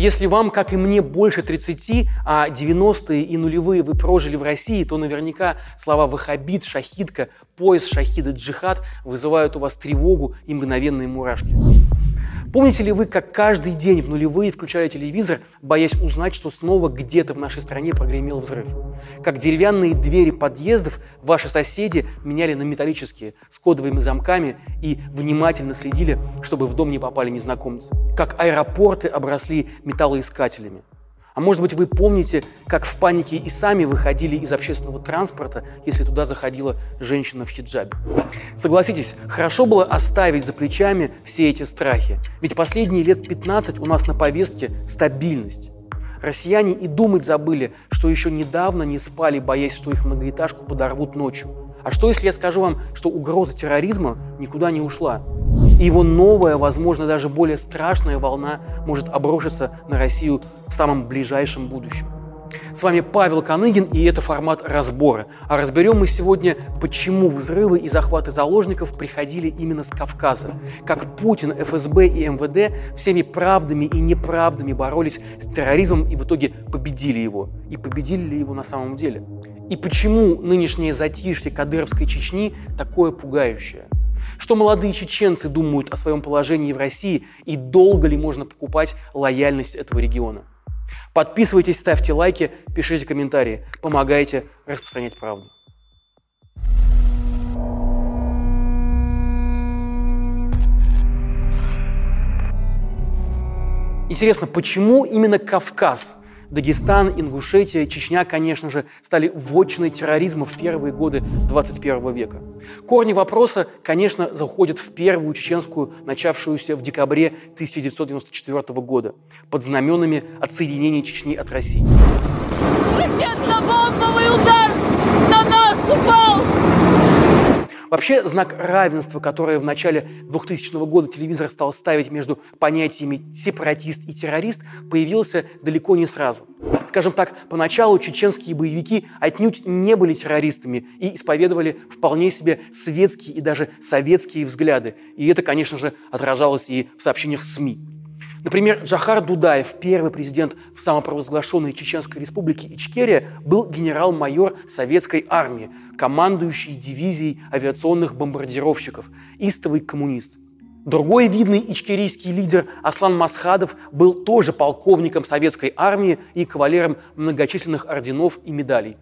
Если вам, как и мне, больше 30, а 90-е и нулевые вы прожили в России, то наверняка слова «вахабит», «шахидка», «пояс шахида», «джихад» вызывают у вас тревогу и мгновенные мурашки. Помните ли вы, как каждый день в нулевые включали телевизор, боясь узнать, что снова где-то в нашей стране прогремел взрыв? Как деревянные двери подъездов ваши соседи меняли на металлические с кодовыми замками и внимательно следили, чтобы в дом не попали незнакомцы? Как аэропорты обросли металлоискателями? А может быть, вы помните, как в панике и сами выходили из общественного транспорта, если туда заходила женщина в хиджабе? Согласитесь, хорошо было оставить за плечами все эти страхи. Ведь последние лет 15 у нас на повестке стабильность. Россияне и думать забыли, что еще недавно не спали, боясь, что их многоэтажку подорвут ночью. А что, если я скажу вам, что угроза терроризма никуда не ушла? И его новая, возможно, даже более страшная волна может обрушиться на Россию в самом ближайшем будущем. С вами Павел Коныгин, и это формат разбора. А разберем мы сегодня, почему взрывы и захваты заложников приходили именно с Кавказа. Как Путин, ФСБ и МВД всеми правдами и неправдами боролись с терроризмом и в итоге победили его. И победили ли его на самом деле? И почему нынешнее затишье Кадыровской Чечни такое пугающее? Что молодые чеченцы думают о своем положении в России и долго ли можно покупать лояльность этого региона? Подписывайтесь, ставьте лайки, пишите комментарии, помогайте распространять правду. Интересно, почему именно Кавказ – Дагестан, Ингушетия, Чечня, конечно же, стали вотчиной терроризма в первые годы 21 века. Корни вопроса, конечно, заходят в первую чеченскую, начавшуюся в декабре 1994 года, под знаменами отсоединения Чечни от России. Ракетно-бомбовый удар на нас упал! Вообще знак равенства, которое в начале 2000 года телевизор стал ставить между понятиями сепаратист и террорист, появился далеко не сразу. Скажем так, поначалу чеченские боевики отнюдь не были террористами и исповедовали вполне себе светские и даже советские взгляды. И это, конечно же, отражалось и в сообщениях СМИ. Например, Джахар Дудаев, первый президент в самопровозглашенной Чеченской республике Ичкерия, был генерал-майор советской армии, командующий дивизией авиационных бомбардировщиков, истовый коммунист. Другой видный ичкерийский лидер Аслан Масхадов был тоже полковником советской армии и кавалером многочисленных орденов и медалей.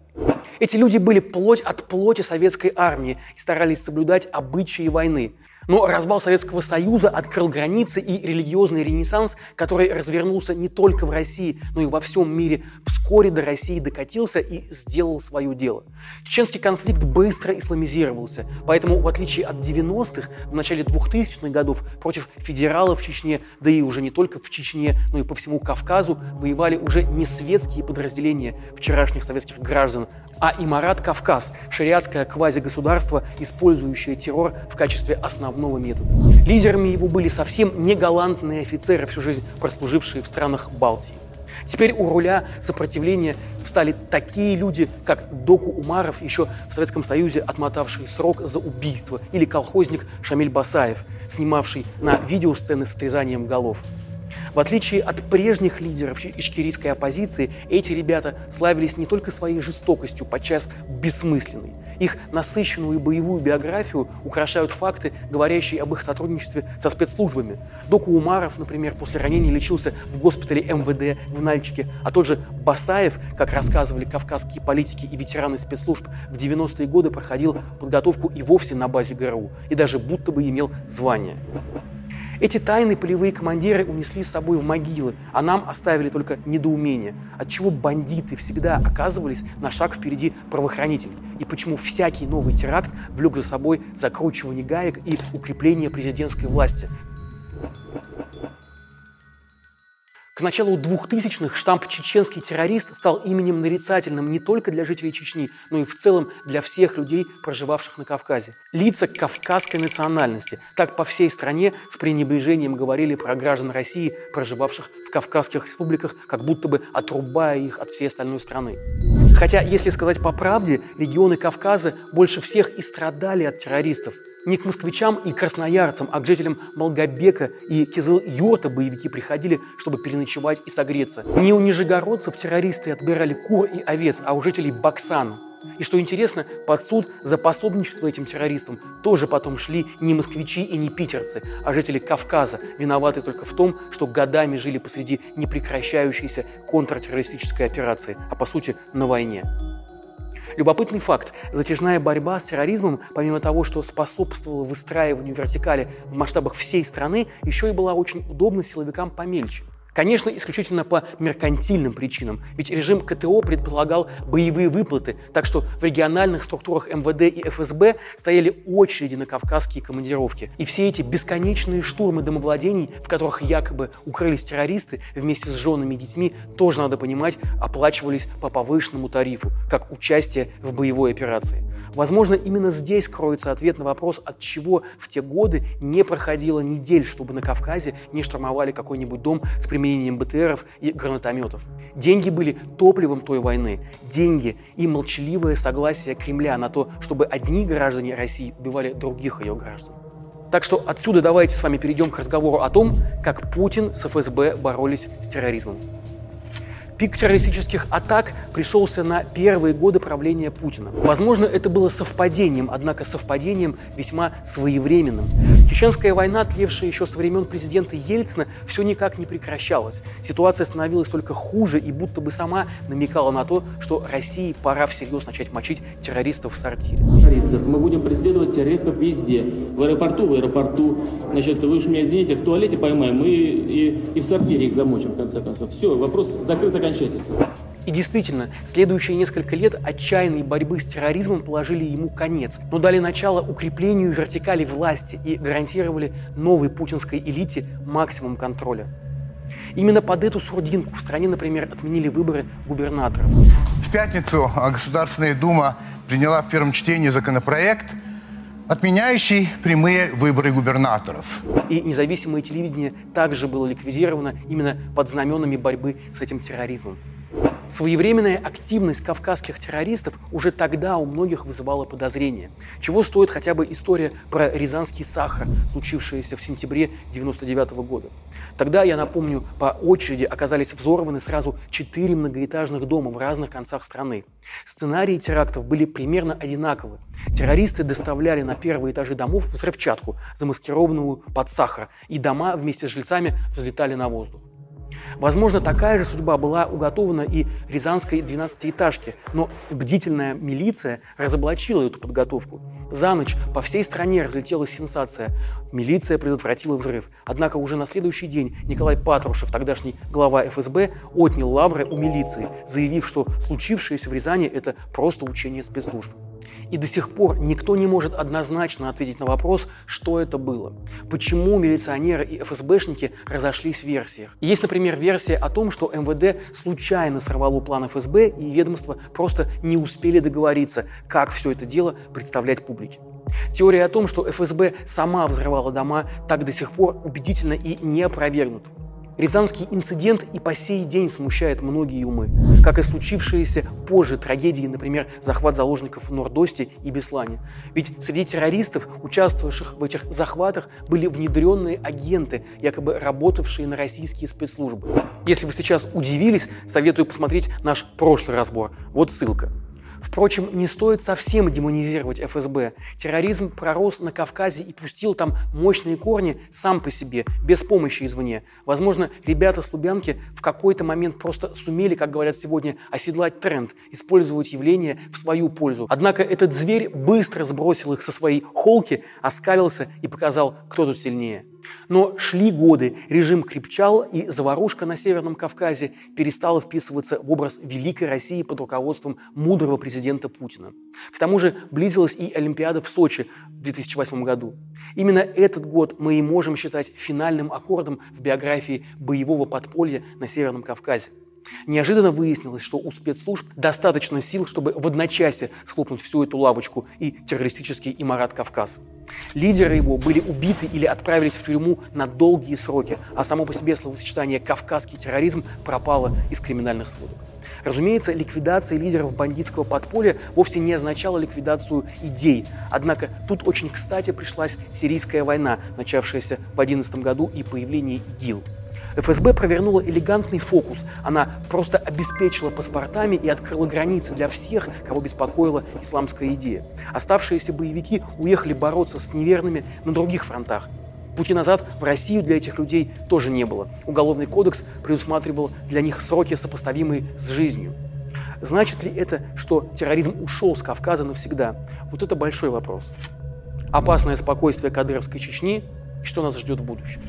Эти люди были плоть от плоти советской армии и старались соблюдать обычаи войны. Но развал Советского Союза открыл границы и религиозный ренессанс, который развернулся не только в России, но и во всем мире, вскоре до России докатился и сделал свое дело. Чеченский конфликт быстро исламизировался, поэтому, в отличие от 90-х, в начале 2000-х годов против федералов в Чечне, да и уже не только в Чечне, но и по всему Кавказу, воевали уже не светские подразделения вчерашних советских граждан, а Имарат Кавказ, шариатское квазигосударство, использующее террор в качестве основного метода. Лидерами его были совсем не галантные офицеры, всю жизнь прослужившие в странах Балтии. Теперь у руля сопротивления встали такие люди, как Доку Умаров, еще в Советском Союзе отмотавший срок за убийство, или колхозник Шамиль Басаев, снимавший на видеосцены с отрезанием голов. В отличие от прежних лидеров ичкерийской оппозиции, эти ребята славились не только своей жестокостью, подчас бессмысленной. Их насыщенную боевую биографию украшают факты, говорящие об их сотрудничестве со спецслужбами. Доку Умаров, например, после ранения лечился в госпитале МВД в Нальчике, а тот же Басаев, как рассказывали кавказские политики и ветераны спецслужб, в 90-е годы проходил подготовку и вовсе на базе ГРУ, и даже будто бы имел звание. Эти тайны полевые командиры унесли с собой в могилы, а нам оставили только недоумение, отчего бандиты всегда оказывались на шаг впереди правоохранителей, и почему всякий новый теракт влек за собой закручивание гаек и укрепление президентской власти, К началу 2000-х штамп «чеченский террорист» стал именем нарицательным не только для жителей Чечни, но и в целом для всех людей, проживавших на Кавказе. Лица кавказской национальности. Так по всей стране с пренебрежением говорили про граждан России, проживавших в Кавказских республиках, как будто бы отрубая их от всей остальной страны. Хотя, если сказать по правде, регионы Кавказа больше всех и страдали от террористов – Не к москвичам и красноярцам, а к жителям Малгобека и Кизыл-Юрта боевики приходили, чтобы переночевать и согреться. Не у нижегородцев террористы отбирали кур и овец, а у жителей Баксана. И что интересно, под суд за пособничество этим террористам тоже потом шли не москвичи и не питерцы, а жители Кавказа, виноваты только в том, что годами жили посреди непрекращающейся контртеррористической операции, а по сути на войне. Любопытный факт. Затяжная борьба с терроризмом, помимо того, что способствовала выстраиванию вертикали в масштабах всей страны, еще и была очень удобна силовикам помельче – Конечно, исключительно по меркантильным причинам, ведь режим КТО предполагал боевые выплаты, так что в региональных структурах МВД и ФСБ стояли очереди на кавказские командировки. И все эти бесконечные штурмы домовладений, в которых якобы укрылись террористы вместе с женами и детьми, тоже, надо понимать, оплачивались по повышенному тарифу, как участие в боевой операции. Возможно, именно здесь кроется ответ на вопрос, от чего в те годы не проходило недель, чтобы на Кавказе не штурмовали какой-нибудь дом с применением БТРов и гранатометов. Деньги были топливом той войны. Деньги и молчаливое согласие Кремля на то, чтобы одни граждане России убивали других ее граждан. Так что отсюда давайте с вами перейдем к разговору о том, как Путин с ФСБ боролись с терроризмом. Пик террористических атак пришелся на первые годы правления Путина. Возможно, это было совпадением, однако совпадением весьма своевременным. Чеченская война, тлевшая еще со времен президента Ельцина, все никак не прекращалась. Ситуация становилась только хуже и будто бы сама намекала на то, что России пора всерьез начать мочить террористов в сортире. Террористов. Мы будем преследовать террористов везде. В аэропорту, в аэропорту. Значит, вы уж меня извините, в туалете поймаем и, и, и в сортире их замочим, в конце концов. Все, вопрос закрыт окончательно. И действительно, следующие несколько лет отчаянной борьбы с терроризмом положили ему конец, но дали начало укреплению вертикали власти и гарантировали новой путинской элите максимум контроля. Именно под эту сурдинку в стране, например, отменили выборы губернаторов. В пятницу Государственная Дума приняла в первом чтении законопроект, отменяющий прямые выборы губернаторов. И независимое телевидение также было ликвидировано именно под знаменами борьбы с этим терроризмом. Своевременная активность кавказских террористов уже тогда у многих вызывала подозрения. Чего стоит хотя бы история про рязанский сахар, случившаяся в сентябре 1999 года. Тогда, я напомню, по очереди оказались взорваны сразу четыре многоэтажных дома в разных концах страны. Сценарии терактов были примерно одинаковы. Террористы доставляли на первые этажи домов взрывчатку, замаскированную под сахар, и дома вместе с жильцами взлетали на воздух. Возможно, такая же судьба была уготована и рязанской 12-этажке, но бдительная милиция разоблачила эту подготовку. За ночь по всей стране разлетелась сенсация. Милиция предотвратила взрыв. Однако уже на следующий день Николай Патрушев, тогдашний глава ФСБ, отнял лавры у милиции, заявив, что случившееся в Рязани – это просто учение спецслужб. И до сих пор никто не может однозначно ответить на вопрос, что это было. Почему милиционеры и ФСБшники разошлись в версиях. Есть, например, версия о том, что МВД случайно сорвало план ФСБ и ведомства просто не успели договориться, как все это дело представлять публике. Теория о том, что ФСБ сама взрывала дома, так до сих пор убедительно и не опровергнута. Рязанский инцидент и по сей день смущает многие умы, как и случившиеся позже трагедии, например, захват заложников в Нордосте и Беслане. Ведь среди террористов, участвовавших в этих захватах, были внедренные агенты, якобы работавшие на российские спецслужбы. Если вы сейчас удивились, советую посмотреть наш прошлый разбор. Вот ссылка. Впрочем, не стоит совсем демонизировать ФСБ. Терроризм пророс на Кавказе и пустил там мощные корни сам по себе, без помощи извне. Возможно, ребята с Лубянки в какой-то момент просто сумели, как говорят сегодня, оседлать тренд, использовать явление в свою пользу. Однако этот зверь быстро сбросил их со своей холки, оскалился и показал, кто тут сильнее. Но шли годы, режим крепчал, и заварушка на Северном Кавказе перестала вписываться в образ великой России под руководством мудрого президента Путина. К тому же близилась и Олимпиада в Сочи в 2008 году. Именно этот год мы и можем считать финальным аккордом в биографии боевого подполья на Северном Кавказе. Неожиданно выяснилось, что у спецслужб достаточно сил, чтобы в одночасье схлопнуть всю эту лавочку и террористический имарат Кавказ. Лидеры его были убиты или отправились в тюрьму на долгие сроки, а само по себе словосочетание «кавказский терроризм» пропало из криминальных сводок. Разумеется, ликвидация лидеров бандитского подполья вовсе не означала ликвидацию идей. Однако тут очень кстати пришлась сирийская война, начавшаяся в 2011 году и появление ИГИЛ. ФСБ провернула элегантный фокус. Она просто обеспечила паспортами и открыла границы для всех, кого беспокоила исламская идея. Оставшиеся боевики уехали бороться с неверными на других фронтах. Пути назад в Россию для этих людей тоже не было. Уголовный кодекс предусматривал для них сроки, сопоставимые с жизнью. Значит ли это, что терроризм ушел с Кавказа навсегда? Вот это большой вопрос. Опасное спокойствие Кадыровской Чечни и что нас ждет в будущем.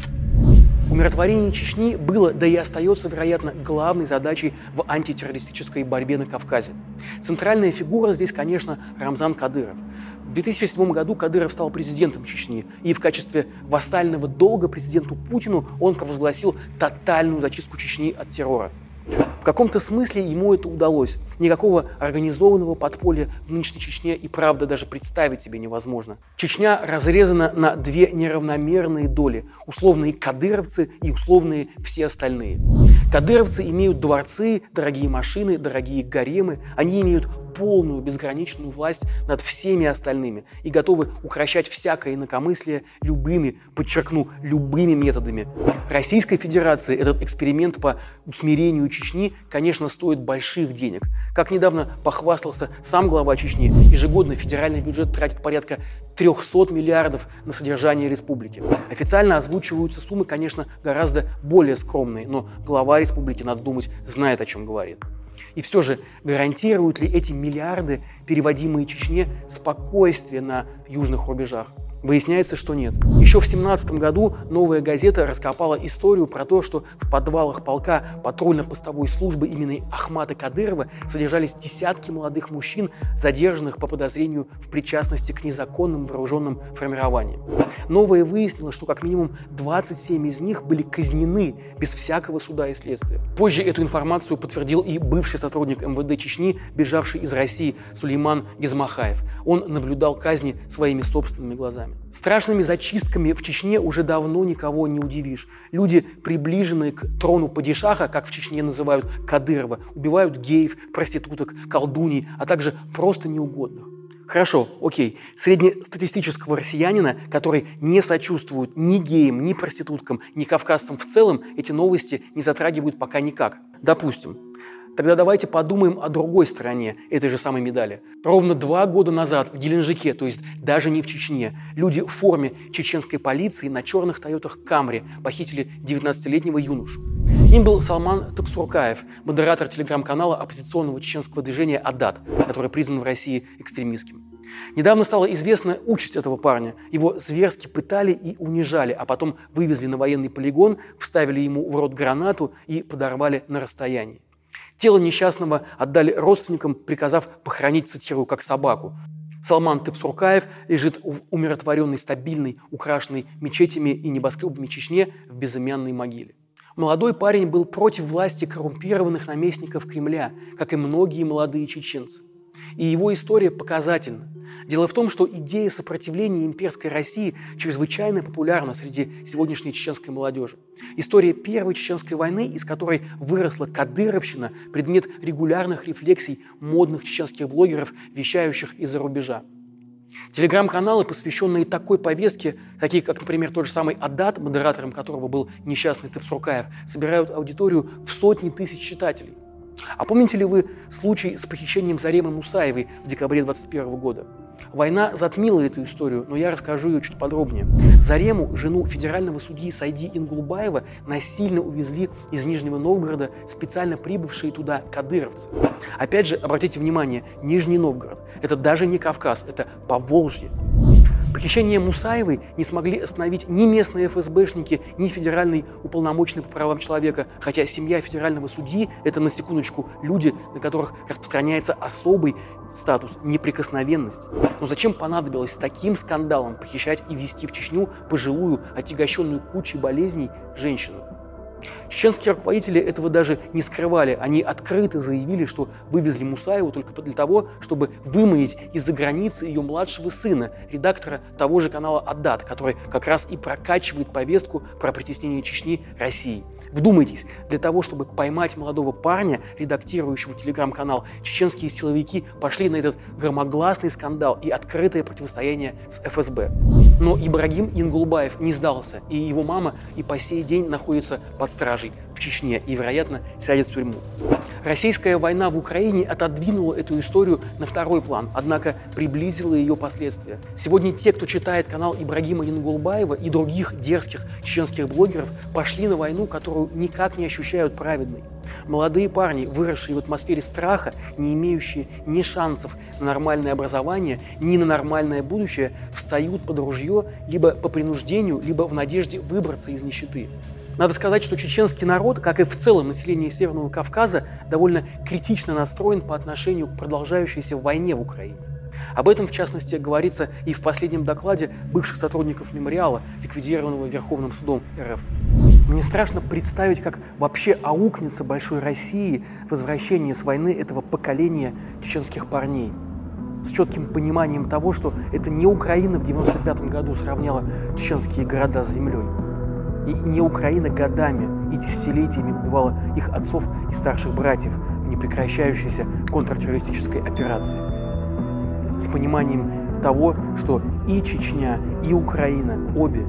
Умиротворение Чечни было, да и остается, вероятно, главной задачей в антитеррористической борьбе на Кавказе. Центральная фигура здесь, конечно, Рамзан Кадыров. В 2007 году Кадыров стал президентом Чечни, и в качестве вассального долга президенту Путину он провозгласил тотальную зачистку Чечни от террора. В каком-то смысле ему это удалось. Никакого организованного подполья в нынешней Чечне и правда даже представить себе невозможно. Чечня разрезана на две неравномерные доли. Условные кадыровцы и условные все остальные. Кадыровцы имеют дворцы, дорогие машины, дорогие гаремы. Они имеют полную безграничную власть над всеми остальными и готовы укращать всякое инакомыслие любыми, подчеркну, любыми методами. Российской Федерации этот эксперимент по усмирению Чечни, конечно, стоит больших денег. Как недавно похвастался сам глава Чечни, ежегодно федеральный бюджет тратит порядка 300 миллиардов на содержание республики. Официально озвучиваются суммы, конечно, гораздо более скромные, но глава республики, надо думать, знает, о чем говорит. И все же, гарантируют ли эти миллиарды, переводимые Чечне, спокойствие на южных рубежах? Выясняется, что нет. Еще в 17 году «Новая газета» раскопала историю про то, что в подвалах полка патрульно-постовой службы имени Ахмата Кадырова содержались десятки молодых мужчин, задержанных по подозрению в причастности к незаконным вооруженным формированиям. «Новая» выяснила, что как минимум 27 из них были казнены без всякого суда и следствия. Позже эту информацию подтвердил и бывший сотрудник МВД Чечни, бежавший из России Сулейман Гизмахаев. Он наблюдал казни своими собственными глазами руками. Страшными зачистками в Чечне уже давно никого не удивишь. Люди, приближенные к трону падишаха, как в Чечне называют Кадырова, убивают геев, проституток, колдуней, а также просто неугодных. Хорошо, окей. Среднестатистического россиянина, который не сочувствует ни геям, ни проституткам, ни кавказцам в целом, эти новости не затрагивают пока никак. Допустим. Тогда давайте подумаем о другой стороне этой же самой медали. Ровно два года назад в Геленджике, то есть даже не в Чечне, люди в форме чеченской полиции на черных Тойотах Камри похитили 19-летнего юношу. Им был Салман Тапсуркаев, модератор телеграм-канала оппозиционного чеченского движения «Адат», который признан в России экстремистским. Недавно стала известна участь этого парня. Его зверски пытали и унижали, а потом вывезли на военный полигон, вставили ему в рот гранату и подорвали на расстоянии. Тело несчастного отдали родственникам, приказав похоронить, цитирую, как собаку. Салман Тыпсуркаев лежит в умиротворенной, стабильной, украшенной мечетями и небоскребами Чечне в безымянной могиле. Молодой парень был против власти коррумпированных наместников Кремля, как и многие молодые чеченцы. И его история показательна. Дело в том, что идея сопротивления имперской России чрезвычайно популярна среди сегодняшней чеченской молодежи. История Первой Чеченской войны, из которой выросла кадыровщина, предмет регулярных рефлексий модных чеченских блогеров, вещающих из-за рубежа. Телеграм-каналы, посвященные такой повестке, такие как, например, тот же самый Адат, модератором которого был несчастный Тепсуркаев, собирают аудиторию в сотни тысяч читателей – а помните ли вы случай с похищением Заремы Мусаевой в декабре 2021 года? Война затмила эту историю, но я расскажу ее чуть подробнее. Зарему, жену федерального судьи Сайди Ингулбаева, насильно увезли из Нижнего Новгорода специально прибывшие туда кадыровцы. Опять же, обратите внимание, Нижний Новгород – это даже не Кавказ, это Поволжье. Похищение Мусаевой не смогли остановить ни местные ФСБшники, ни федеральный уполномоченный по правам человека, хотя семья федерального судьи – это, на секундочку, люди, на которых распространяется особый статус неприкосновенности. Но зачем понадобилось с таким скандалом похищать и вести в Чечню пожилую, отягощенную кучей болезней женщину? Чеченские руководители этого даже не скрывали. Они открыто заявили, что вывезли Мусаеву только для того, чтобы выманить из-за границы ее младшего сына, редактора того же канала «Аддат», который как раз и прокачивает повестку про притеснение Чечни России. Вдумайтесь, для того, чтобы поймать молодого парня, редактирующего телеграм-канал, чеченские силовики пошли на этот громогласный скандал и открытое противостояние с ФСБ. Но Ибрагим Ингулбаев не сдался, и его мама и по сей день находится под стражей в Чечне и, вероятно, сядет в тюрьму. Российская война в Украине отодвинула эту историю на второй план, однако приблизила ее последствия. Сегодня те, кто читает канал Ибрагима Янгулбаева и других дерзких чеченских блогеров, пошли на войну, которую никак не ощущают праведной. Молодые парни, выросшие в атмосфере страха, не имеющие ни шансов на нормальное образование, ни на нормальное будущее, встают под ружье либо по принуждению, либо в надежде выбраться из нищеты. Надо сказать, что чеченский народ, как и в целом население Северного Кавказа, довольно критично настроен по отношению к продолжающейся войне в Украине. Об этом, в частности, говорится и в последнем докладе бывших сотрудников мемориала, ликвидированного Верховным судом РФ. Мне страшно представить, как вообще аукнется большой России возвращение с войны этого поколения чеченских парней. С четким пониманием того, что это не Украина в 95 году сравняла чеченские города с землей. И не Украина годами и десятилетиями убивала их отцов и старших братьев в непрекращающейся контртеррористической операции. С пониманием того, что и Чечня, и Украина обе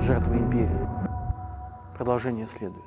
жертвы империи. Продолжение следует.